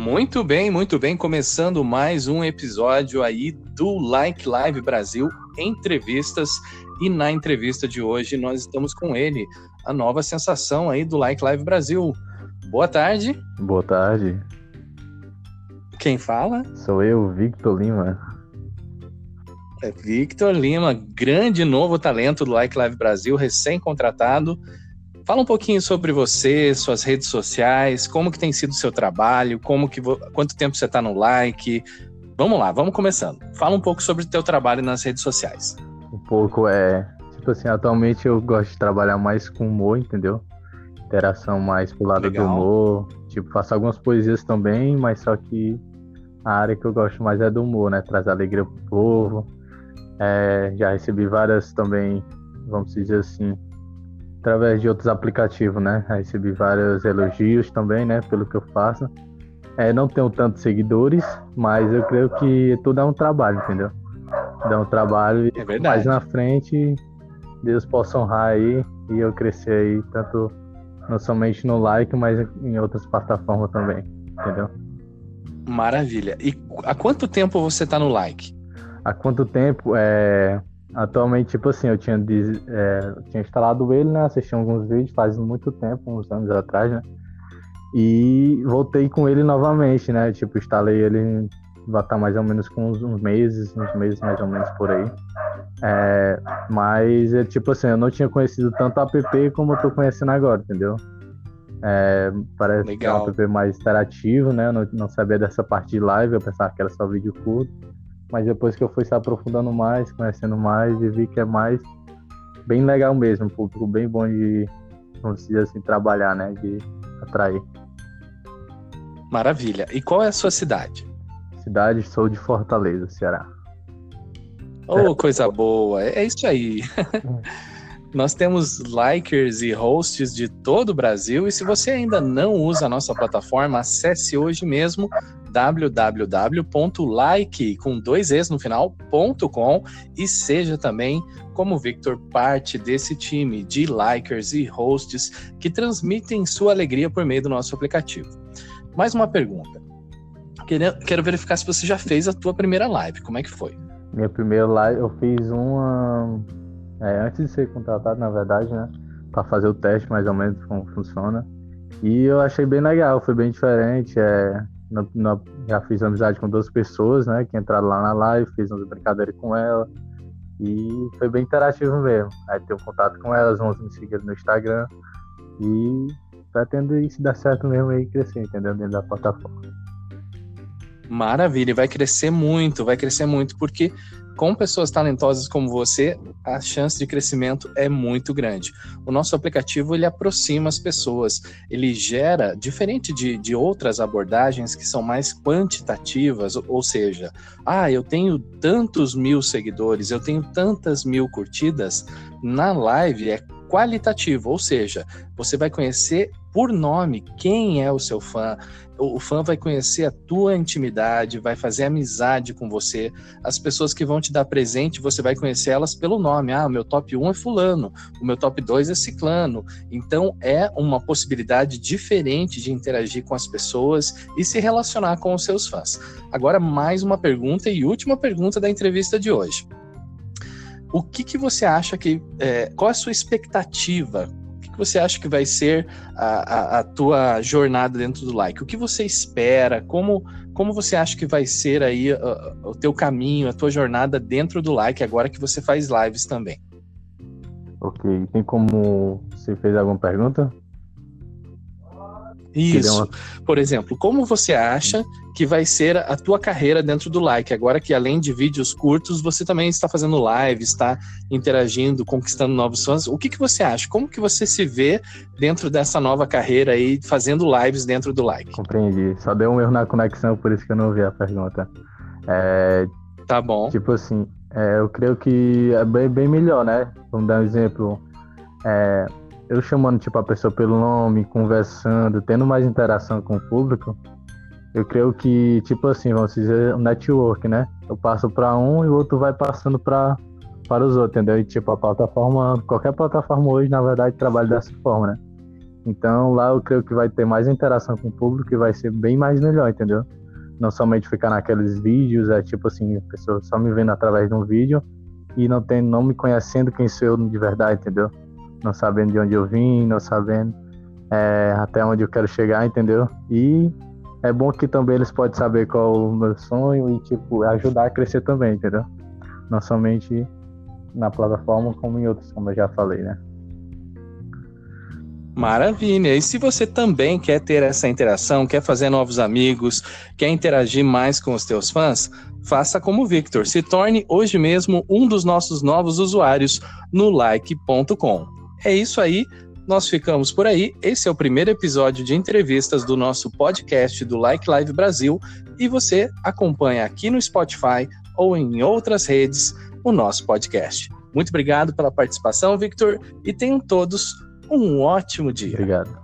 Muito bem, muito bem. Começando mais um episódio aí do Like Live Brasil Entrevistas. E na entrevista de hoje nós estamos com ele, a nova sensação aí do Like Live Brasil. Boa tarde. Boa tarde. Quem fala? Sou eu, Victor Lima. É Victor Lima, grande novo talento do Like Live Brasil, recém-contratado Fala um pouquinho sobre você, suas redes sociais, como que tem sido o seu trabalho, como que quanto tempo você está no like. Vamos lá, vamos começando. Fala um pouco sobre o teu trabalho nas redes sociais. Um pouco é, tipo assim, atualmente eu gosto de trabalhar mais com humor, entendeu? Interação mais pro lado Legal. do humor. Tipo, faço algumas poesias também, mas só que a área que eu gosto mais é do humor, né? Traz alegria pro povo. É, já recebi várias também, vamos dizer assim, através de outros aplicativos, né? Recebi vários elogios também, né? Pelo que eu faço. É, não tenho tantos seguidores, mas eu creio que tudo é um trabalho, entendeu? Dá um trabalho e é mais na frente Deus possa honrar aí e eu crescer aí, tanto não somente no like, mas em outras plataformas também, entendeu? Maravilha. E há quanto tempo você tá no like? Há quanto tempo? É... Atualmente, tipo assim, eu tinha, é, tinha instalado ele, né? Assisti alguns vídeos faz muito tempo, uns anos atrás, né? E voltei com ele novamente, né? Tipo, instalei ele vai estar mais ou menos com uns, uns, meses, uns meses mais ou menos por aí. É, mas, é, tipo assim, eu não tinha conhecido tanto a app como eu tô conhecendo agora, entendeu? É, parece Legal. que é um app mais interativo, né? Eu não, não sabia dessa parte de live, eu pensava que era só vídeo curto. Mas depois que eu fui se aprofundando mais, conhecendo mais, e vi que é mais bem legal mesmo, um público bem bom de, vamos dizer assim, trabalhar, né? De atrair. Maravilha. E qual é a sua cidade? Cidade, sou de Fortaleza, Ceará. Oh, coisa boa. É, é isso aí. Nós temos likers e hosts de todo o Brasil e se você ainda não usa a nossa plataforma, acesse hoje mesmo www.like com dois es no final.com e seja também como Victor parte desse time de likers e hosts que transmitem sua alegria por meio do nosso aplicativo. Mais uma pergunta. Quero verificar se você já fez a tua primeira live. Como é que foi? Minha primeira live, eu fiz uma é, antes de ser contratado, na verdade, né? Para fazer o teste mais ou menos como funciona. E eu achei bem legal, foi bem diferente. É, no, no, já fiz amizade com duas pessoas, né, que entraram lá na live, fiz umas brincadeiras com ela e foi bem interativo mesmo. Aí tenho contato com elas, vamos me seguir no Instagram e pretendo isso dar certo mesmo aí crescer, entendeu? Dentro da plataforma. Maravilha, vai crescer muito, vai crescer muito, porque com pessoas talentosas como você, a chance de crescimento é muito grande. O nosso aplicativo ele aproxima as pessoas, ele gera, diferente de, de outras abordagens que são mais quantitativas, ou seja, ah, eu tenho tantos mil seguidores, eu tenho tantas mil curtidas, na live é qualitativo, ou seja, você vai conhecer por nome quem é o seu fã, o fã vai conhecer a tua intimidade, vai fazer amizade com você. As pessoas que vão te dar presente, você vai conhecer elas pelo nome. Ah, o meu top 1 é fulano, o meu top 2 é ciclano. Então é uma possibilidade diferente de interagir com as pessoas e se relacionar com os seus fãs. Agora mais uma pergunta e última pergunta da entrevista de hoje. O que, que você acha que. É, qual é a sua expectativa você acha que vai ser a, a, a, tua jornada dentro do like? O que você espera? Como, como você acha que vai ser aí uh, o teu caminho, a tua jornada dentro do like, agora que você faz lives também? Ok. Tem como você fez alguma pergunta? Isso. Por exemplo, como você acha que vai ser a tua carreira dentro do like? Agora que além de vídeos curtos, você também está fazendo live, está interagindo, conquistando novos fãs. O que, que você acha? Como que você se vê dentro dessa nova carreira aí, fazendo lives dentro do like? Compreendi. Só deu um erro na conexão, por isso que eu não ouvi a pergunta. É... Tá bom. Tipo assim, é, eu creio que é bem, bem melhor, né? Vamos dar um exemplo. É, eu chamando tipo a pessoa pelo nome, conversando, tendo mais interação com o público, eu creio que tipo assim, vamos dizer, um network, né? Eu passo para um e o outro vai passando para para os outros, entendeu? E tipo a plataforma, qualquer plataforma hoje, na verdade, trabalha dessa forma, né? Então lá eu creio que vai ter mais interação com o público e vai ser bem mais melhor, entendeu? Não somente ficar naqueles vídeos, é tipo assim, a pessoa só me vendo através de um vídeo e não tem, não me conhecendo quem sou eu de verdade, entendeu? Não sabendo de onde eu vim, não sabendo é, até onde eu quero chegar, entendeu? E é bom que também eles podem saber qual é o meu sonho e, tipo, ajudar a crescer também, entendeu? Não somente na plataforma, como em outros, como eu já falei, né? Maravilha! E se você também quer ter essa interação, quer fazer novos amigos, quer interagir mais com os teus fãs, faça como o Victor. Se torne hoje mesmo um dos nossos novos usuários no like.com. É isso aí nós ficamos por aí. Esse é o primeiro episódio de entrevistas do nosso podcast do Like Live Brasil e você acompanha aqui no Spotify ou em outras redes o nosso podcast. Muito obrigado pela participação, Victor, e tenham todos um ótimo dia. Obrigado.